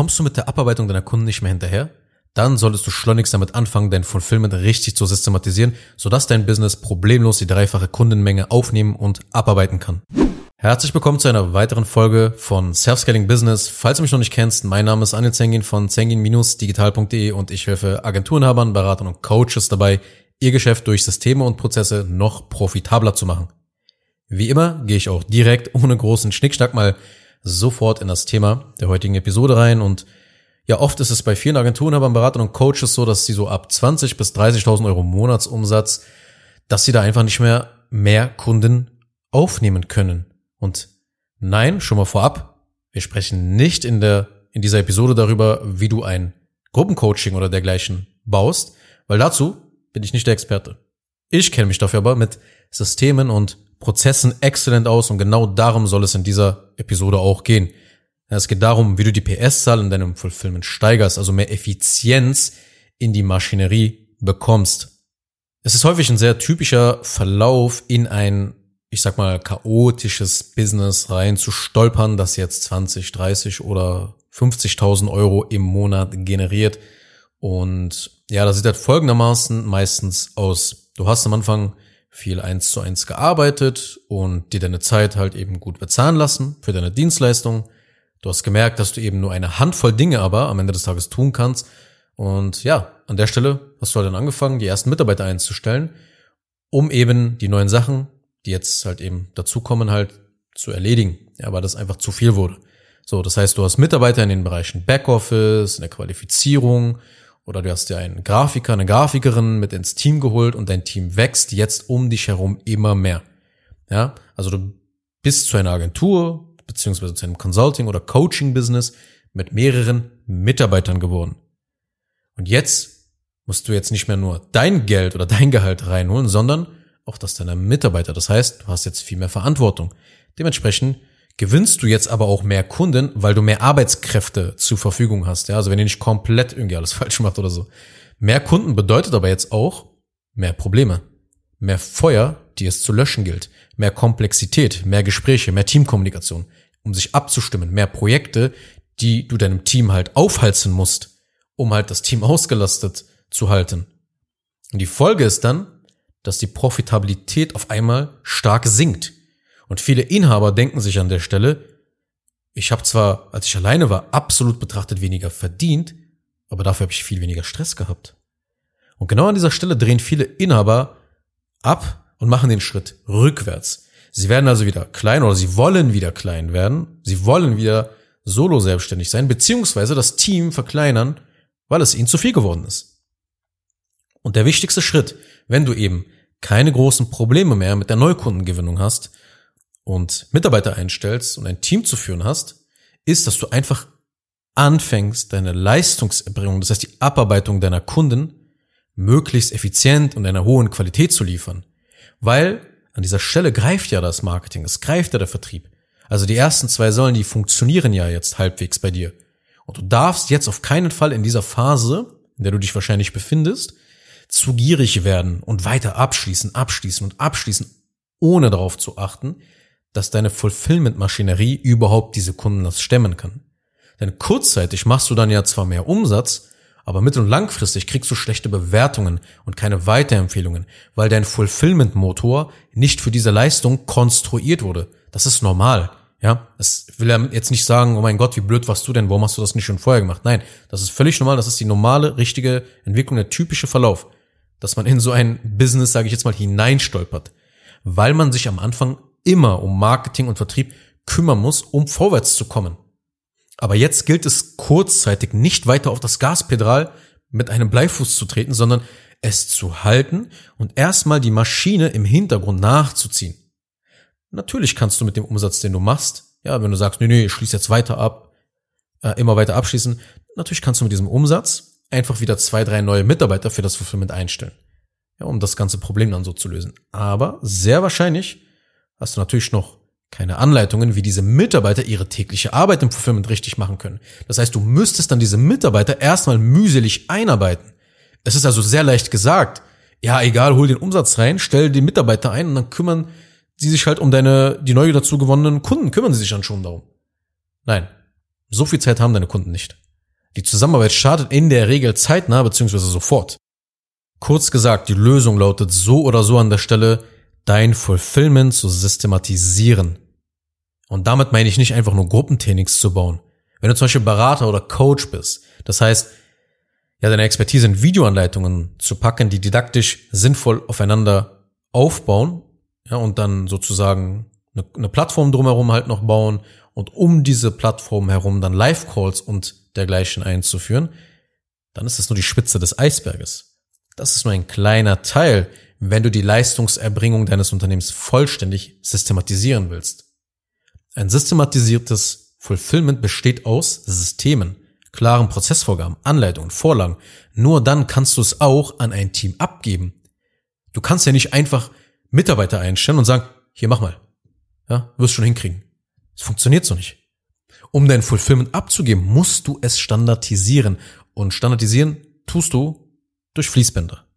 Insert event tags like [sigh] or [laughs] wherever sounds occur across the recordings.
kommst du mit der Abarbeitung deiner Kunden nicht mehr hinterher? Dann solltest du schleunigst damit anfangen, dein Fulfillment richtig zu systematisieren, sodass dein Business problemlos die dreifache Kundenmenge aufnehmen und abarbeiten kann. Herzlich willkommen zu einer weiteren Folge von Self-Scaling Business. Falls du mich noch nicht kennst, mein Name ist Anil Zengin von zengin-digital.de und ich helfe Agenturenhabern, Beratern und Coaches dabei, ihr Geschäft durch Systeme und Prozesse noch profitabler zu machen. Wie immer gehe ich auch direkt ohne großen Schnickschnack mal sofort in das Thema der heutigen Episode rein und ja, oft ist es bei vielen Agenturen, aber Beratern und Coaches so, dass sie so ab 20 bis 30.000 Euro Monatsumsatz, dass sie da einfach nicht mehr mehr Kunden aufnehmen können. Und nein, schon mal vorab, wir sprechen nicht in der, in dieser Episode darüber, wie du ein Gruppencoaching oder dergleichen baust, weil dazu bin ich nicht der Experte. Ich kenne mich dafür aber mit Systemen und Prozessen exzellent aus und genau darum soll es in dieser Episode auch gehen. Es geht darum, wie du die PS-Zahl in deinem Fulfillment steigerst, also mehr Effizienz in die Maschinerie bekommst. Es ist häufig ein sehr typischer Verlauf in ein, ich sag mal, chaotisches Business rein zu stolpern, das jetzt 20, 30 oder 50.000 Euro im Monat generiert. Und ja, das sieht halt folgendermaßen meistens aus. Du hast am Anfang viel eins zu eins gearbeitet und dir deine Zeit halt eben gut bezahlen lassen für deine Dienstleistung Du hast gemerkt, dass du eben nur eine Handvoll Dinge aber am Ende des Tages tun kannst. Und ja, an der Stelle hast du halt dann angefangen, die ersten Mitarbeiter einzustellen, um eben die neuen Sachen, die jetzt halt eben dazukommen, halt zu erledigen. Ja, weil das einfach zu viel wurde. So, das heißt, du hast Mitarbeiter in den Bereichen Backoffice, in der Qualifizierung, oder du hast dir einen Grafiker, eine Grafikerin mit ins Team geholt und dein Team wächst jetzt um dich herum immer mehr. Ja, also du bist zu einer Agentur, beziehungsweise zu einem Consulting- oder Coaching-Business mit mehreren Mitarbeitern geworden. Und jetzt musst du jetzt nicht mehr nur dein Geld oder dein Gehalt reinholen, sondern auch das deiner Mitarbeiter. Das heißt, du hast jetzt viel mehr Verantwortung. Dementsprechend gewinnst du jetzt aber auch mehr Kunden, weil du mehr Arbeitskräfte zur Verfügung hast. Ja, also wenn ihr nicht komplett irgendwie alles [laughs] falsch macht oder so. Mehr Kunden bedeutet aber jetzt auch mehr Probleme, mehr Feuer, die es zu löschen gilt, mehr Komplexität, mehr Gespräche, mehr Teamkommunikation, um sich abzustimmen, mehr Projekte, die du deinem Team halt aufhalten musst, um halt das Team [laughs] ausgelastet zu halten. Und die Folge ist dann, dass die Profitabilität auf einmal stark sinkt. Und viele Inhaber denken sich an der Stelle, ich habe zwar, als ich alleine war, absolut betrachtet weniger verdient, aber dafür habe ich viel weniger Stress gehabt. Und genau an dieser Stelle drehen viele Inhaber ab und machen den Schritt rückwärts. Sie werden also wieder klein oder sie wollen wieder klein werden. Sie wollen wieder solo selbstständig sein, beziehungsweise das Team verkleinern, weil es ihnen zu viel geworden ist. Und der wichtigste Schritt, wenn du eben keine großen Probleme mehr mit der Neukundengewinnung hast und Mitarbeiter einstellst und ein Team zu führen hast, ist, dass du einfach anfängst, deine Leistungserbringung, das heißt die Abarbeitung deiner Kunden, möglichst effizient und einer hohen Qualität zu liefern. Weil an dieser Stelle greift ja das Marketing, es greift ja der Vertrieb. Also die ersten zwei Säulen, die funktionieren ja jetzt halbwegs bei dir. Und du darfst jetzt auf keinen Fall in dieser Phase, in der du dich wahrscheinlich befindest, zu gierig werden und weiter abschließen, abschließen und abschließen, ohne darauf zu achten, dass deine Fulfillment-Maschinerie überhaupt diese Kunden das stemmen kann. Denn kurzzeitig machst du dann ja zwar mehr Umsatz, aber mittel- und langfristig kriegst du schlechte Bewertungen und keine Weiterempfehlungen, weil dein Fulfillment-Motor nicht für diese Leistung konstruiert wurde. Das ist normal. Ja, es will er jetzt nicht sagen, oh mein Gott, wie blöd warst du denn, warum hast du das nicht schon vorher gemacht? Nein, das ist völlig normal, das ist die normale, richtige Entwicklung, der typische Verlauf, dass man in so ein Business, sage ich jetzt mal, hineinstolpert, weil man sich am Anfang immer um Marketing und Vertrieb kümmern muss, um vorwärts zu kommen. Aber jetzt gilt es kurzzeitig nicht weiter auf das Gaspedal mit einem Bleifuß zu treten, sondern es zu halten und erstmal die Maschine im Hintergrund nachzuziehen. Natürlich kannst du mit dem Umsatz, den du machst, ja, wenn du sagst, nee, nee, ich schließe jetzt weiter ab, äh, immer weiter abschließen, natürlich kannst du mit diesem Umsatz einfach wieder zwei, drei neue Mitarbeiter für das Fulfillment einstellen. Ja, um das ganze Problem dann so zu lösen. Aber sehr wahrscheinlich hast du natürlich noch keine Anleitungen, wie diese Mitarbeiter ihre tägliche Arbeit im Fulfillment richtig machen können. Das heißt, du müsstest dann diese Mitarbeiter erstmal mühselig einarbeiten. Es ist also sehr leicht gesagt. Ja, egal, hol den Umsatz rein, stell die Mitarbeiter ein und dann kümmern sie sich halt um deine, die neu dazu gewonnenen Kunden, kümmern sie sich dann schon darum. Nein. So viel Zeit haben deine Kunden nicht. Die Zusammenarbeit startet in der Regel zeitnah bzw. sofort. Kurz gesagt, die Lösung lautet so oder so an der Stelle, dein Fulfillment zu systematisieren. Und damit meine ich nicht einfach nur Gruppentrainings zu bauen. Wenn du zum Beispiel Berater oder Coach bist, das heißt, ja, deine Expertise in Videoanleitungen zu packen, die didaktisch sinnvoll aufeinander aufbauen, ja, und dann sozusagen eine, eine Plattform drumherum halt noch bauen und um diese Plattform herum dann Live-Calls und dergleichen einzuführen, dann ist das nur die Spitze des Eisberges. Das ist nur ein kleiner Teil, wenn du die Leistungserbringung deines Unternehmens vollständig systematisieren willst. Ein systematisiertes Fulfillment besteht aus Systemen, klaren Prozessvorgaben, Anleitungen, Vorlagen. Nur dann kannst du es auch an ein Team abgeben. Du kannst ja nicht einfach Mitarbeiter einstellen und sagen, hier mach mal. Ja, wirst schon hinkriegen. Es funktioniert so nicht. Um dein Fulfillment abzugeben, musst du es standardisieren. Und standardisieren tust du durch Fließbänder.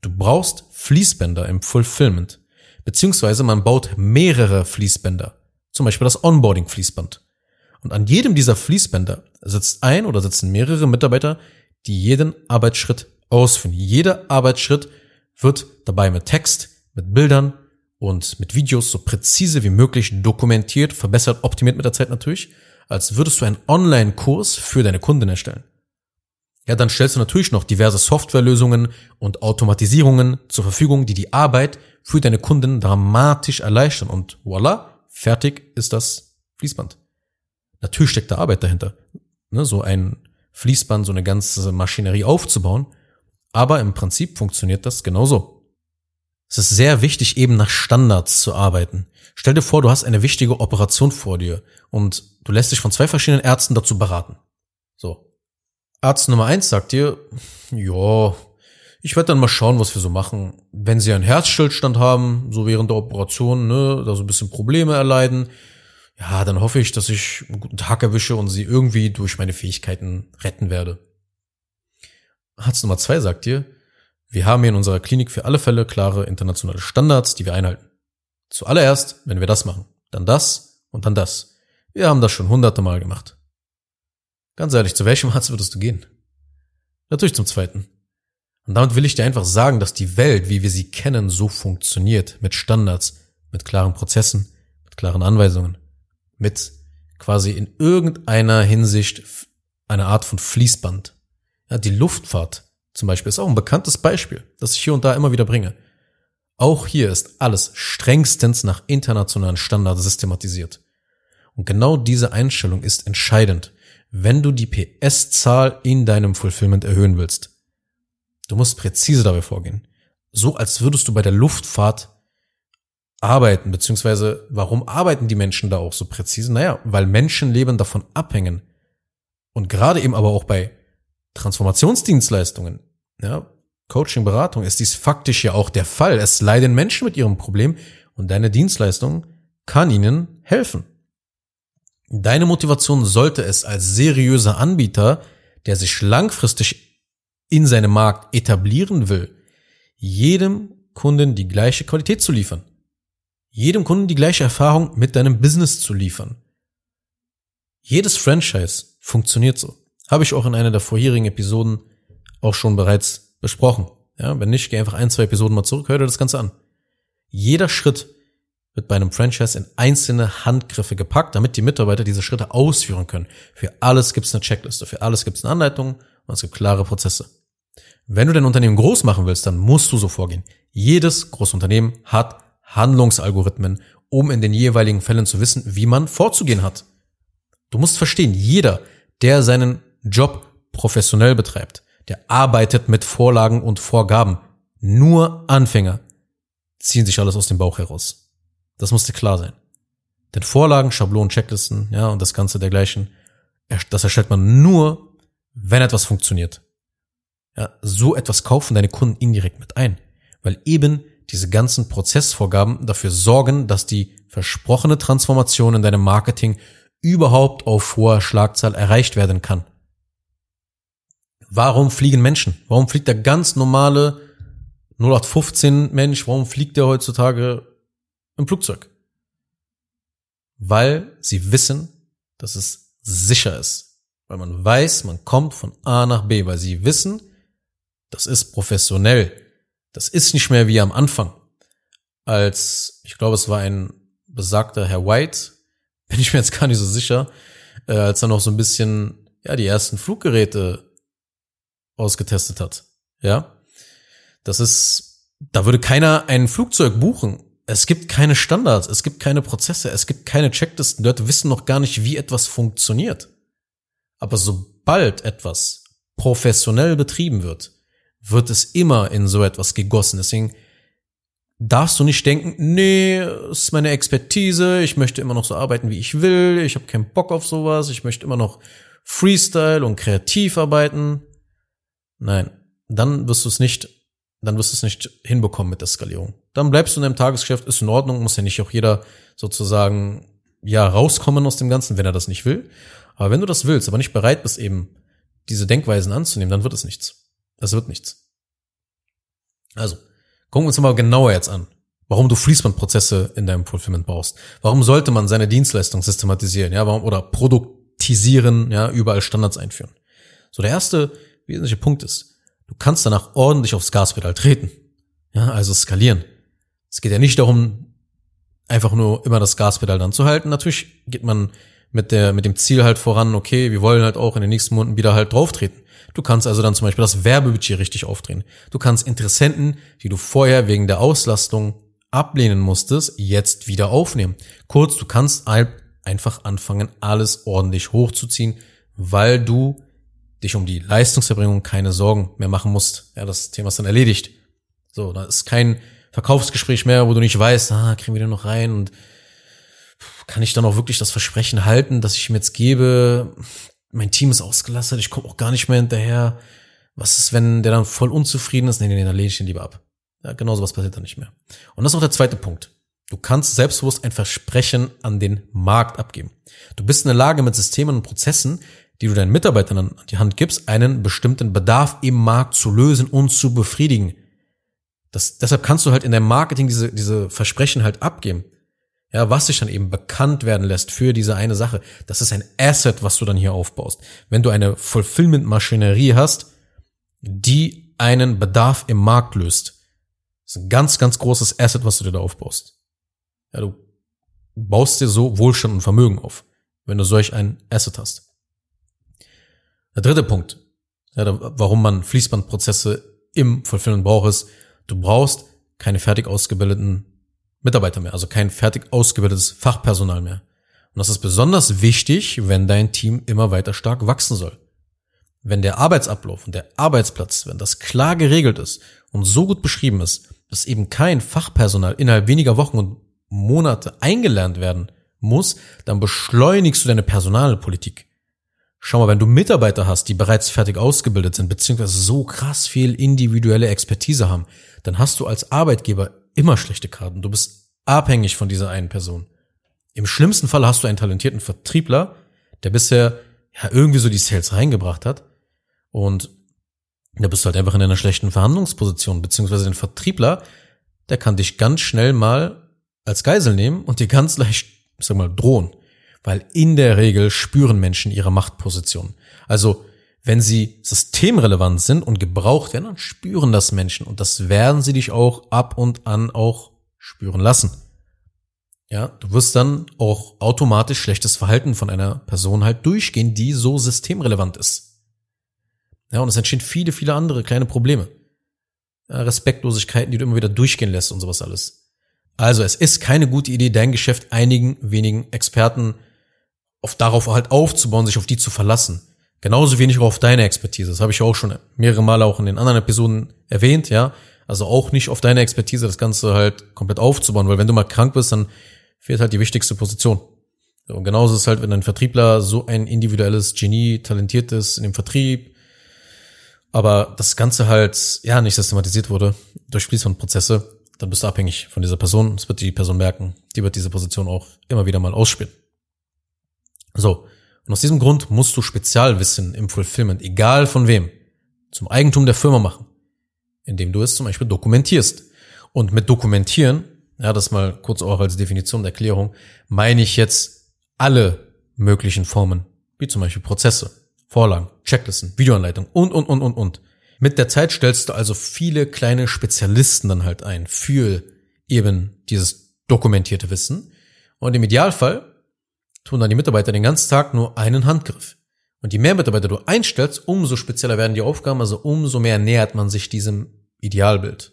Du brauchst Fließbänder im Fulfillment. Beziehungsweise man baut mehrere Fließbänder. Zum Beispiel das Onboarding-Fließband. Und an jedem dieser Fließbänder sitzt ein oder sitzen mehrere Mitarbeiter, die jeden Arbeitsschritt ausführen. Jeder Arbeitsschritt wird dabei mit Text, mit Bildern und mit Videos so präzise wie möglich dokumentiert, verbessert, optimiert mit der Zeit natürlich, als würdest du einen Online-Kurs für deine Kunden erstellen. Ja, dann stellst du natürlich noch diverse Softwarelösungen und Automatisierungen zur Verfügung, die die Arbeit für deine Kunden dramatisch erleichtern und voila, fertig ist das Fließband. Natürlich steckt da Arbeit dahinter, ne, so ein Fließband, so eine ganze Maschinerie aufzubauen, aber im Prinzip funktioniert das genauso. Es ist sehr wichtig, eben nach Standards zu arbeiten. Stell dir vor, du hast eine wichtige Operation vor dir und du lässt dich von zwei verschiedenen Ärzten dazu beraten. So. Arzt Nummer eins sagt dir, ja, ich werde dann mal schauen, was wir so machen. Wenn sie einen Herzstillstand haben, so während der Operation, ne, da so ein bisschen Probleme erleiden, ja, dann hoffe ich, dass ich einen guten Tag erwische und sie irgendwie durch meine Fähigkeiten retten werde. Arzt Nummer zwei sagt dir, wir haben hier in unserer Klinik für alle Fälle klare internationale Standards, die wir einhalten. Zuallererst, wenn wir das machen, dann das und dann das. Wir haben das schon hunderte Mal gemacht. Ganz ehrlich, zu welchem Arzt würdest du gehen? Natürlich zum zweiten. Und damit will ich dir einfach sagen, dass die Welt, wie wir sie kennen, so funktioniert. Mit Standards, mit klaren Prozessen, mit klaren Anweisungen, mit quasi in irgendeiner Hinsicht einer Art von Fließband. Ja, die Luftfahrt zum Beispiel ist auch ein bekanntes Beispiel, das ich hier und da immer wieder bringe. Auch hier ist alles strengstens nach internationalen Standards systematisiert. Und genau diese Einstellung ist entscheidend, wenn du die PS-Zahl in deinem Fulfillment erhöhen willst. Du musst präzise dabei vorgehen. So als würdest du bei der Luftfahrt arbeiten, beziehungsweise warum arbeiten die Menschen da auch so präzise? Naja, weil Menschenleben davon abhängen. Und gerade eben aber auch bei Transformationsdienstleistungen ja, Coaching, Beratung ist dies faktisch ja auch der Fall. Es leiden Menschen mit ihrem Problem und deine Dienstleistung kann ihnen helfen. Deine Motivation sollte es als seriöser Anbieter, der sich langfristig in seinem Markt etablieren will, jedem Kunden die gleiche Qualität zu liefern. Jedem Kunden die gleiche Erfahrung mit deinem Business zu liefern. Jedes Franchise funktioniert so. Habe ich auch in einer der vorherigen Episoden auch schon bereits besprochen. Ja, wenn nicht, geh einfach ein, zwei Episoden mal zurück, hör dir das Ganze an. Jeder Schritt wird bei einem Franchise in einzelne Handgriffe gepackt, damit die Mitarbeiter diese Schritte ausführen können. Für alles gibt es eine Checkliste, für alles gibt es eine Anleitung und es gibt klare Prozesse. Wenn du dein Unternehmen groß machen willst, dann musst du so vorgehen. Jedes Großunternehmen hat Handlungsalgorithmen, um in den jeweiligen Fällen zu wissen, wie man vorzugehen hat. Du musst verstehen, jeder, der seinen Job professionell betreibt, der arbeitet mit Vorlagen und Vorgaben. Nur Anfänger ziehen sich alles aus dem Bauch heraus. Das muss dir klar sein. Denn Vorlagen, Schablonen, Checklisten, ja, und das Ganze dergleichen, das erstellt man nur, wenn etwas funktioniert. Ja, so etwas kaufen deine Kunden indirekt mit ein, weil eben diese ganzen Prozessvorgaben dafür sorgen, dass die versprochene Transformation in deinem Marketing überhaupt auf hoher Schlagzahl erreicht werden kann. Warum fliegen Menschen? Warum fliegt der ganz normale 0815 Mensch, warum fliegt der heutzutage im Flugzeug? Weil sie wissen, dass es sicher ist. Weil man weiß, man kommt von A nach B, weil sie wissen, das ist professionell. Das ist nicht mehr wie am Anfang. Als, ich glaube, es war ein besagter Herr White, [laughs] bin ich mir jetzt gar nicht so sicher, äh, als er noch so ein bisschen, ja, die ersten Fluggeräte ausgetestet hat. Ja. Das ist, da würde keiner ein Flugzeug buchen. Es gibt keine Standards, es gibt keine Prozesse, es gibt keine Checklisten. Leute wissen noch gar nicht, wie etwas funktioniert. Aber sobald etwas professionell betrieben wird, wird es immer in so etwas gegossen. Deswegen darfst du nicht denken, nee, das ist meine Expertise, ich möchte immer noch so arbeiten, wie ich will, ich habe keinen Bock auf sowas, ich möchte immer noch Freestyle und kreativ arbeiten. Nein, dann wirst du es nicht, dann wirst du es nicht hinbekommen mit der Skalierung. Dann bleibst du in deinem Tagesgeschäft, ist in Ordnung, muss ja nicht auch jeder sozusagen ja rauskommen aus dem Ganzen, wenn er das nicht will. Aber wenn du das willst, aber nicht bereit bist, eben diese Denkweisen anzunehmen, dann wird es nichts. Das wird nichts. Also, gucken wir uns mal genauer jetzt an, warum du Fließbandprozesse in deinem Fulfillment brauchst. Warum sollte man seine Dienstleistung systematisieren, ja, warum, oder produktisieren, ja, überall Standards einführen. So, der erste wesentliche Punkt ist, du kannst danach ordentlich aufs Gaspedal treten. Ja, also skalieren. Es geht ja nicht darum, einfach nur immer das Gaspedal dann zu halten. Natürlich geht man mit der, mit dem Ziel halt voran, okay, wir wollen halt auch in den nächsten Monaten wieder halt drauftreten. Du kannst also dann zum Beispiel das Werbebudget richtig aufdrehen. Du kannst Interessenten, die du vorher wegen der Auslastung ablehnen musstest, jetzt wieder aufnehmen. Kurz, du kannst einfach anfangen, alles ordentlich hochzuziehen, weil du dich um die Leistungserbringung keine Sorgen mehr machen musst. Ja, das Thema ist dann erledigt. So, da ist kein Verkaufsgespräch mehr, wo du nicht weißt, ah, kriegen wir den noch rein und kann ich dann auch wirklich das Versprechen halten, dass ich ihm jetzt gebe? Mein Team ist ausgelastet, ich komme auch gar nicht mehr hinterher. Was ist, wenn der dann voll unzufrieden ist? Nee, nee, nee, dann lehne ich ihn lieber ab. Ja, genau sowas passiert dann nicht mehr. Und das ist auch der zweite Punkt. Du kannst selbstbewusst ein Versprechen an den Markt abgeben. Du bist in der Lage, mit Systemen und Prozessen, die du deinen Mitarbeitern an die Hand gibst, einen bestimmten Bedarf im Markt zu lösen und zu befriedigen. Das, deshalb kannst du halt in deinem Marketing diese, diese Versprechen halt abgeben. Ja, was sich dann eben bekannt werden lässt für diese eine Sache. Das ist ein Asset, was du dann hier aufbaust. Wenn du eine Fulfillment-Maschinerie hast, die einen Bedarf im Markt löst. Das ist ein ganz, ganz großes Asset, was du dir da aufbaust. Ja, du baust dir so Wohlstand und Vermögen auf, wenn du solch ein Asset hast. Der dritte Punkt, ja, warum man Fließbandprozesse im Fulfillment braucht, ist, du brauchst keine fertig ausgebildeten Mitarbeiter mehr, also kein fertig ausgebildetes Fachpersonal mehr. Und das ist besonders wichtig, wenn dein Team immer weiter stark wachsen soll. Wenn der Arbeitsablauf und der Arbeitsplatz, wenn das klar geregelt ist und so gut beschrieben ist, dass eben kein Fachpersonal innerhalb weniger Wochen und Monate eingelernt werden muss, dann beschleunigst du deine Personalpolitik. Schau mal, wenn du Mitarbeiter hast, die bereits fertig ausgebildet sind, beziehungsweise so krass viel individuelle Expertise haben, dann hast du als Arbeitgeber immer schlechte Karten. Du bist abhängig von dieser einen Person. Im schlimmsten Fall hast du einen talentierten Vertriebler, der bisher ja irgendwie so die Sales reingebracht hat und da bist du halt einfach in einer schlechten Verhandlungsposition, beziehungsweise den Vertriebler, der kann dich ganz schnell mal als Geisel nehmen und dir ganz leicht, ich sag mal, drohen. Weil in der Regel spüren Menschen ihre Machtposition. Also wenn sie systemrelevant sind und gebraucht werden, dann spüren das Menschen und das werden sie dich auch ab und an auch spüren lassen. Ja, du wirst dann auch automatisch schlechtes Verhalten von einer Person halt durchgehen, die so systemrelevant ist. Ja, und es entstehen viele, viele andere kleine Probleme. Ja, Respektlosigkeiten, die du immer wieder durchgehen lässt und sowas alles. Also, es ist keine gute Idee, dein Geschäft einigen wenigen Experten auf darauf halt aufzubauen, sich auf die zu verlassen. Genauso wenig auch auf deine Expertise. Das habe ich auch schon mehrere Male auch in den anderen Episoden erwähnt, ja. Also auch nicht auf deine Expertise das Ganze halt komplett aufzubauen, weil wenn du mal krank bist, dann fehlt halt die wichtigste Position. Und genauso ist es halt, wenn ein Vertriebler so ein individuelles Genie, talentiert ist in dem Vertrieb, aber das Ganze halt, ja, nicht systematisiert wurde durch Fließbandprozesse, dann bist du abhängig von dieser Person. Das wird die Person merken. Die wird diese Position auch immer wieder mal ausspielen. So. Und aus diesem Grund musst du Spezialwissen im Fulfillment, egal von wem, zum Eigentum der Firma machen, indem du es zum Beispiel dokumentierst. Und mit dokumentieren, ja, das mal kurz auch als Definition der Erklärung, meine ich jetzt alle möglichen Formen, wie zum Beispiel Prozesse, Vorlagen, Checklisten, Videoanleitung und, und, und, und, und. Mit der Zeit stellst du also viele kleine Spezialisten dann halt ein für eben dieses dokumentierte Wissen. Und im Idealfall tun dann die Mitarbeiter den ganzen Tag nur einen Handgriff. Und je mehr Mitarbeiter du einstellst, umso spezieller werden die Aufgaben, also umso mehr nähert man sich diesem Idealbild.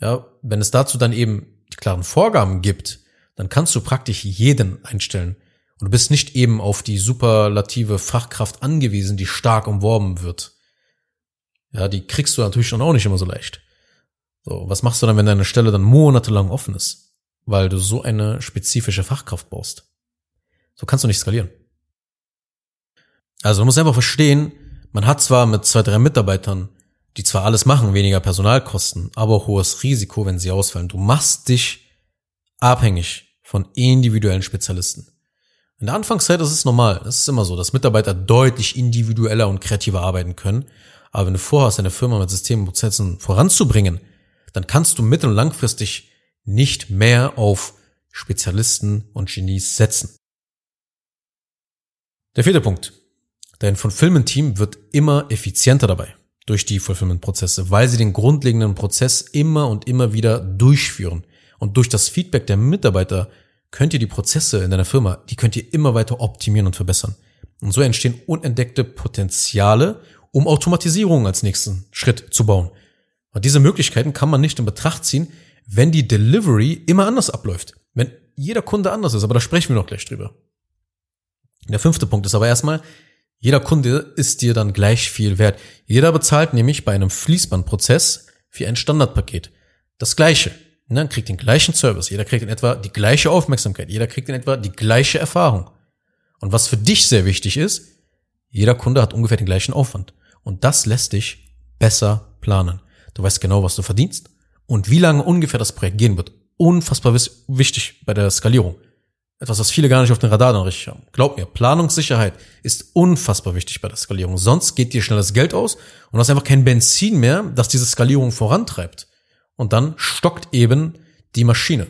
Ja, wenn es dazu dann eben die klaren Vorgaben gibt, dann kannst du praktisch jeden einstellen. Und du bist nicht eben auf die superlative Fachkraft angewiesen, die stark umworben wird. Ja, die kriegst du natürlich schon auch nicht immer so leicht. So, was machst du dann, wenn deine Stelle dann monatelang offen ist? Weil du so eine spezifische Fachkraft brauchst. So kannst du nicht skalieren. Also du musst einfach verstehen, man hat zwar mit zwei, drei Mitarbeitern, die zwar alles machen, weniger Personalkosten, aber hohes Risiko, wenn sie ausfallen. Du machst dich abhängig von individuellen Spezialisten. In der Anfangszeit ist es normal. Es ist immer so, dass Mitarbeiter deutlich individueller und kreativer arbeiten können. Aber wenn du vorhast, deine Firma mit Systemen und Prozessen voranzubringen, dann kannst du mittel- und langfristig nicht mehr auf Spezialisten und Genies setzen. Der vierte Punkt. Dein Fulfillment-Team wird immer effizienter dabei durch die Fulfillment-Prozesse, weil sie den grundlegenden Prozess immer und immer wieder durchführen. Und durch das Feedback der Mitarbeiter könnt ihr die Prozesse in deiner Firma, die könnt ihr immer weiter optimieren und verbessern. Und so entstehen unentdeckte Potenziale, um Automatisierung als nächsten Schritt zu bauen. Und diese Möglichkeiten kann man nicht in Betracht ziehen, wenn die Delivery immer anders abläuft. Wenn jeder Kunde anders ist, aber da sprechen wir noch gleich drüber. Der fünfte Punkt ist aber erstmal, jeder Kunde ist dir dann gleich viel wert. Jeder bezahlt nämlich bei einem Fließbandprozess für ein Standardpaket. Das gleiche. Ne, kriegt den gleichen Service, jeder kriegt in etwa die gleiche Aufmerksamkeit, jeder kriegt in etwa die gleiche Erfahrung. Und was für dich sehr wichtig ist, jeder Kunde hat ungefähr den gleichen Aufwand. Und das lässt dich besser planen. Du weißt genau, was du verdienst und wie lange ungefähr das Projekt gehen wird. Unfassbar wichtig bei der Skalierung. Etwas, was viele gar nicht auf den Radar dann richtig haben. Glaub mir, Planungssicherheit ist unfassbar wichtig bei der Skalierung. Sonst geht dir schnell das Geld aus und hast einfach kein Benzin mehr, das diese Skalierung vorantreibt. Und dann stockt eben die Maschine.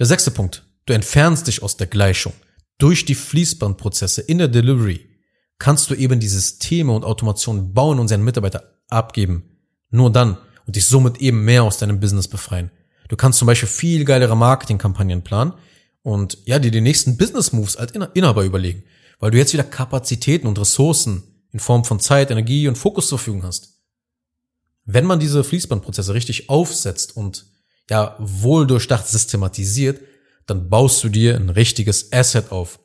Der sechste Punkt. Du entfernst dich aus der Gleichung. Durch die Fließbandprozesse in der Delivery kannst du eben die Systeme und Automationen bauen und seinen Mitarbeiter abgeben. Nur dann und dich somit eben mehr aus deinem Business befreien. Du kannst zum Beispiel viel geilere Marketingkampagnen planen und ja, dir die nächsten Business Moves als Inhaber überlegen, weil du jetzt wieder Kapazitäten und Ressourcen in Form von Zeit, Energie und Fokus zur Verfügung hast. Wenn man diese Fließbandprozesse richtig aufsetzt und ja, wohl durchdacht systematisiert, dann baust du dir ein richtiges Asset auf.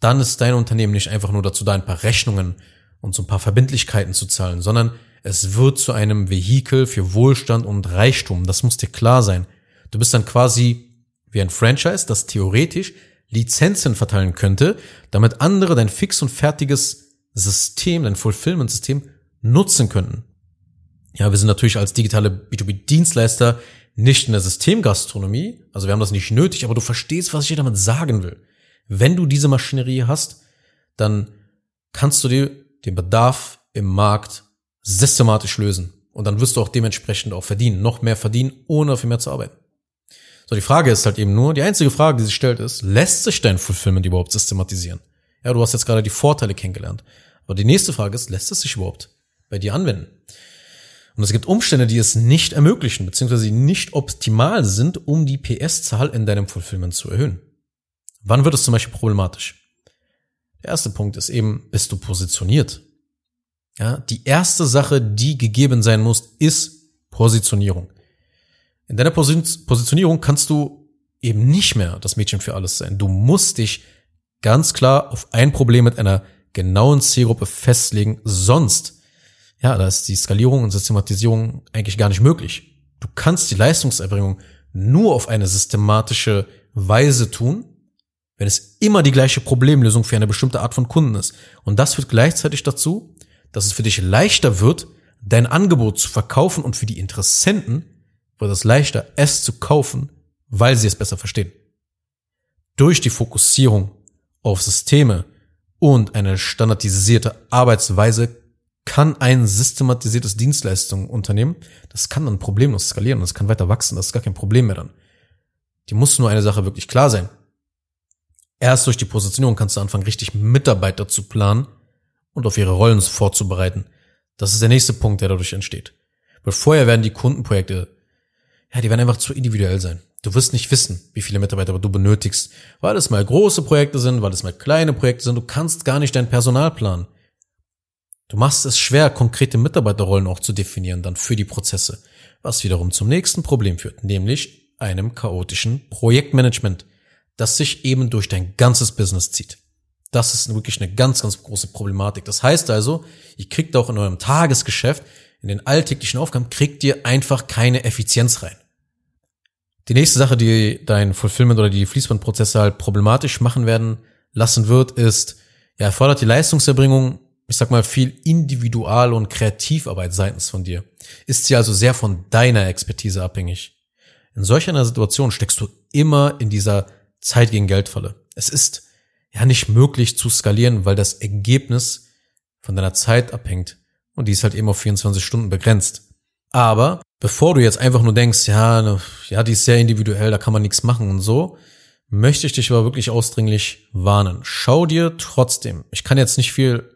Dann ist dein Unternehmen nicht einfach nur dazu da, ein paar Rechnungen und so ein paar Verbindlichkeiten zu zahlen, sondern es wird zu einem Vehikel für Wohlstand und Reichtum. Das muss dir klar sein. Du bist dann quasi wie ein Franchise, das theoretisch Lizenzen verteilen könnte, damit andere dein fix und fertiges System, dein Fulfillment-System nutzen könnten. Ja, wir sind natürlich als digitale B2B-Dienstleister nicht in der Systemgastronomie, also wir haben das nicht nötig, aber du verstehst, was ich dir damit sagen will. Wenn du diese Maschinerie hast, dann kannst du dir den Bedarf im Markt systematisch lösen. Und dann wirst du auch dementsprechend auch verdienen, noch mehr verdienen, ohne viel mehr zu arbeiten. So, die Frage ist halt eben nur, die einzige Frage, die sich stellt, ist, lässt sich dein Fulfillment überhaupt systematisieren? Ja, du hast jetzt gerade die Vorteile kennengelernt. Aber die nächste Frage ist, lässt es sich überhaupt bei dir anwenden? Und es gibt Umstände, die es nicht ermöglichen, beziehungsweise nicht optimal sind, um die PS-Zahl in deinem Fulfillment zu erhöhen. Wann wird es zum Beispiel problematisch? Der erste Punkt ist eben, bist du positioniert? Ja, die erste Sache, die gegeben sein muss, ist Positionierung. In deiner Positionierung kannst du eben nicht mehr das Mädchen für alles sein. Du musst dich ganz klar auf ein Problem mit einer genauen Zielgruppe festlegen, sonst, ja, da ist die Skalierung und Systematisierung eigentlich gar nicht möglich. Du kannst die Leistungserbringung nur auf eine systematische Weise tun, wenn es immer die gleiche Problemlösung für eine bestimmte Art von Kunden ist. Und das führt gleichzeitig dazu, dass es für dich leichter wird, dein Angebot zu verkaufen und für die Interessenten wird es leichter, es zu kaufen, weil sie es besser verstehen. Durch die Fokussierung auf Systeme und eine standardisierte Arbeitsweise kann ein systematisiertes Dienstleistungsunternehmen, das kann dann problemlos skalieren es kann weiter wachsen, das ist gar kein Problem mehr dann. Die muss nur eine Sache wirklich klar sein. Erst durch die Positionierung kannst du anfangen, richtig Mitarbeiter zu planen und auf ihre Rollen vorzubereiten. Das ist der nächste Punkt, der dadurch entsteht. Weil vorher werden die Kundenprojekte, ja, die werden einfach zu individuell sein. Du wirst nicht wissen, wie viele Mitarbeiter du benötigst, weil es mal große Projekte sind, weil es mal kleine Projekte sind. Du kannst gar nicht dein Personal planen. Du machst es schwer, konkrete Mitarbeiterrollen auch zu definieren, dann für die Prozesse, was wiederum zum nächsten Problem führt, nämlich einem chaotischen Projektmanagement, das sich eben durch dein ganzes Business zieht. Das ist wirklich eine ganz, ganz große Problematik. Das heißt also, ihr kriegt auch in eurem Tagesgeschäft, in den alltäglichen Aufgaben, kriegt ihr einfach keine Effizienz rein. Die nächste Sache, die dein Fulfillment oder die Fließbandprozesse halt problematisch machen werden lassen wird, ist, ja, erfordert die Leistungserbringung ich sag mal, viel Individual- und Kreativarbeit seitens von dir. Ist sie also sehr von deiner Expertise abhängig. In solch einer Situation steckst du immer in dieser Zeit gegen Geldfalle. Es ist ja nicht möglich zu skalieren, weil das Ergebnis von deiner Zeit abhängt. Und die ist halt eben auf 24 Stunden begrenzt. Aber bevor du jetzt einfach nur denkst, ja, ne, ja, die ist sehr individuell, da kann man nichts machen und so, möchte ich dich aber wirklich ausdringlich warnen. Schau dir trotzdem, ich kann jetzt nicht viel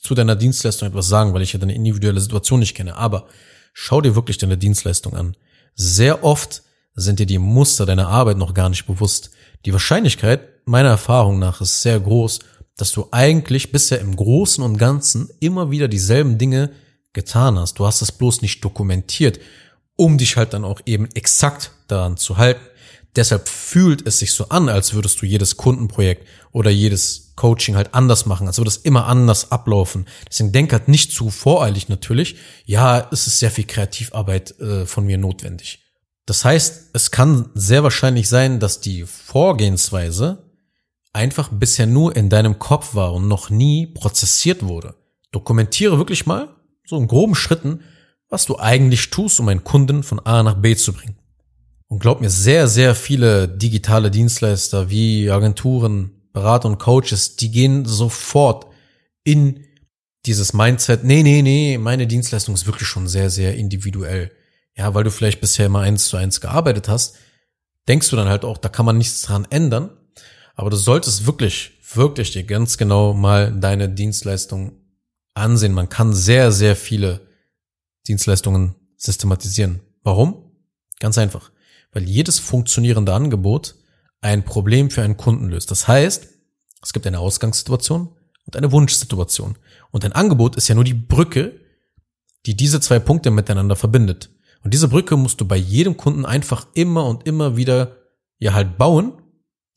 zu deiner Dienstleistung etwas sagen, weil ich ja deine individuelle Situation nicht kenne. Aber schau dir wirklich deine Dienstleistung an. Sehr oft sind dir die Muster deiner Arbeit noch gar nicht bewusst. Die Wahrscheinlichkeit, meiner Erfahrung nach, ist sehr groß, dass du eigentlich bisher im Großen und Ganzen immer wieder dieselben Dinge getan hast. Du hast es bloß nicht dokumentiert, um dich halt dann auch eben exakt daran zu halten. Deshalb fühlt es sich so an, als würdest du jedes Kundenprojekt oder jedes Coaching halt anders machen, als würde es immer anders ablaufen. Deswegen denk halt nicht zu voreilig natürlich. Ja, es ist sehr viel Kreativarbeit äh, von mir notwendig. Das heißt, es kann sehr wahrscheinlich sein, dass die Vorgehensweise einfach bisher nur in deinem Kopf war und noch nie prozessiert wurde. Dokumentiere wirklich mal, so in groben Schritten, was du eigentlich tust, um einen Kunden von A nach B zu bringen. Und glaub mir, sehr, sehr viele digitale Dienstleister wie Agenturen, Berater und Coaches, die gehen sofort in dieses Mindset, nee, nee, nee, meine Dienstleistung ist wirklich schon sehr, sehr individuell. Ja, weil du vielleicht bisher immer eins zu eins gearbeitet hast, denkst du dann halt auch, da kann man nichts dran ändern. Aber du solltest wirklich, wirklich dir ganz genau mal deine Dienstleistung ansehen. Man kann sehr, sehr viele Dienstleistungen systematisieren. Warum? Ganz einfach weil jedes funktionierende Angebot ein Problem für einen Kunden löst. Das heißt, es gibt eine Ausgangssituation und eine Wunschsituation. Und ein Angebot ist ja nur die Brücke, die diese zwei Punkte miteinander verbindet. Und diese Brücke musst du bei jedem Kunden einfach immer und immer wieder ja halt bauen,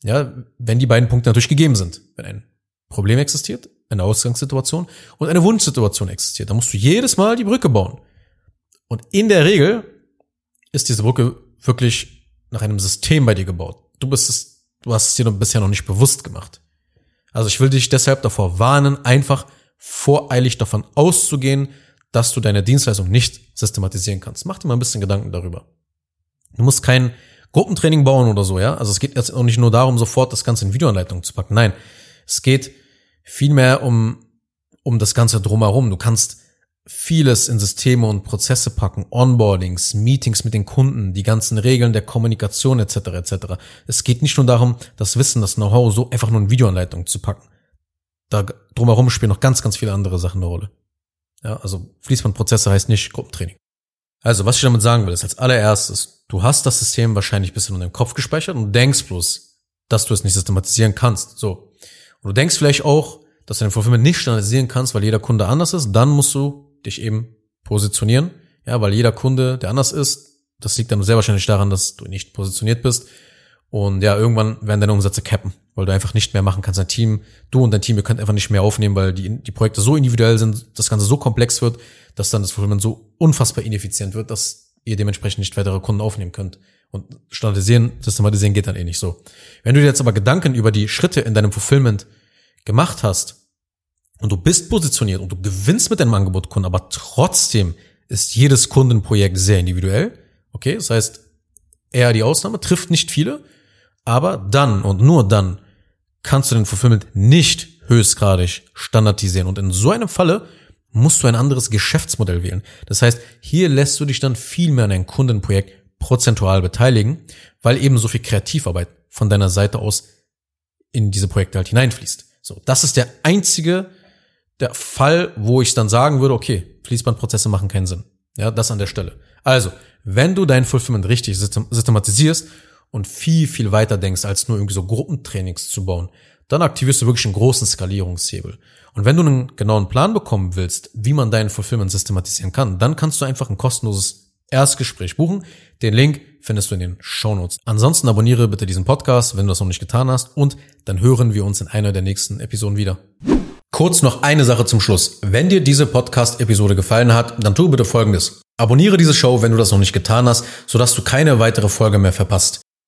ja, wenn die beiden Punkte natürlich gegeben sind. Wenn ein Problem existiert, eine Ausgangssituation und eine Wunschsituation existiert, dann musst du jedes Mal die Brücke bauen. Und in der Regel ist diese Brücke wirklich nach einem System bei dir gebaut. Du bist es, du hast es dir bisher noch nicht bewusst gemacht. Also ich will dich deshalb davor warnen, einfach voreilig davon auszugehen, dass du deine Dienstleistung nicht systematisieren kannst. Mach dir mal ein bisschen Gedanken darüber. Du musst kein Gruppentraining bauen oder so, ja. Also es geht jetzt auch nicht nur darum, sofort das Ganze in Videoanleitung zu packen. Nein, es geht vielmehr um, um das Ganze drumherum. Du kannst vieles in Systeme und Prozesse packen, Onboardings, Meetings mit den Kunden, die ganzen Regeln der Kommunikation etc. etc. Es geht nicht nur darum, das Wissen, das Know-how so einfach nur in Videoanleitung zu packen. Da drumherum spielen noch ganz, ganz viele andere Sachen eine Rolle. Ja, also Fließbandprozesse heißt nicht Gruppentraining. Also, was ich damit sagen will, ist als allererstes, du hast das System wahrscheinlich ein bisschen in deinem Kopf gespeichert und denkst bloß, dass du es nicht systematisieren kannst. So. Und du denkst vielleicht auch, dass du dein Fulfillment nicht standardisieren kannst, weil jeder Kunde anders ist, dann musst du dich eben positionieren. Ja, weil jeder Kunde, der anders ist, das liegt dann sehr wahrscheinlich daran, dass du nicht positioniert bist. Und ja, irgendwann werden deine Umsätze cappen, weil du einfach nicht mehr machen kannst. Dein Team, du und dein Team, ihr könnt einfach nicht mehr aufnehmen, weil die, die Projekte so individuell sind, das Ganze so komplex wird, dass dann das Fulfillment so unfassbar ineffizient wird, dass ihr dementsprechend nicht weitere Kunden aufnehmen könnt. Und standardisieren, systematisieren geht dann eh nicht so. Wenn du dir jetzt aber Gedanken über die Schritte in deinem Fulfillment gemacht hast, und du bist positioniert und du gewinnst mit deinem Angebot Kunden, aber trotzdem ist jedes Kundenprojekt sehr individuell. Okay, das heißt, eher die Ausnahme, trifft nicht viele, aber dann und nur dann kannst du den Fulfillment nicht höchstgradig standardisieren. Und in so einem Falle musst du ein anderes Geschäftsmodell wählen. Das heißt, hier lässt du dich dann viel mehr an ein Kundenprojekt prozentual beteiligen, weil eben so viel Kreativarbeit von deiner Seite aus in diese Projekte halt hineinfließt. So, das ist der einzige der Fall, wo ich dann sagen würde, okay, Fließbandprozesse machen keinen Sinn. Ja, das an der Stelle. Also, wenn du dein Fulfillment richtig systematisierst und viel, viel weiter denkst, als nur irgendwie so Gruppentrainings zu bauen, dann aktivierst du wirklich einen großen Skalierungshebel. Und wenn du einen genauen Plan bekommen willst, wie man deinen Fulfillment systematisieren kann, dann kannst du einfach ein kostenloses Erstgespräch buchen. Den Link findest du in den Show Notes. Ansonsten abonniere bitte diesen Podcast, wenn du das noch nicht getan hast, und dann hören wir uns in einer der nächsten Episoden wieder. Kurz noch eine Sache zum Schluss. Wenn dir diese Podcast-Episode gefallen hat, dann tu bitte Folgendes. Abonniere diese Show, wenn du das noch nicht getan hast, sodass du keine weitere Folge mehr verpasst.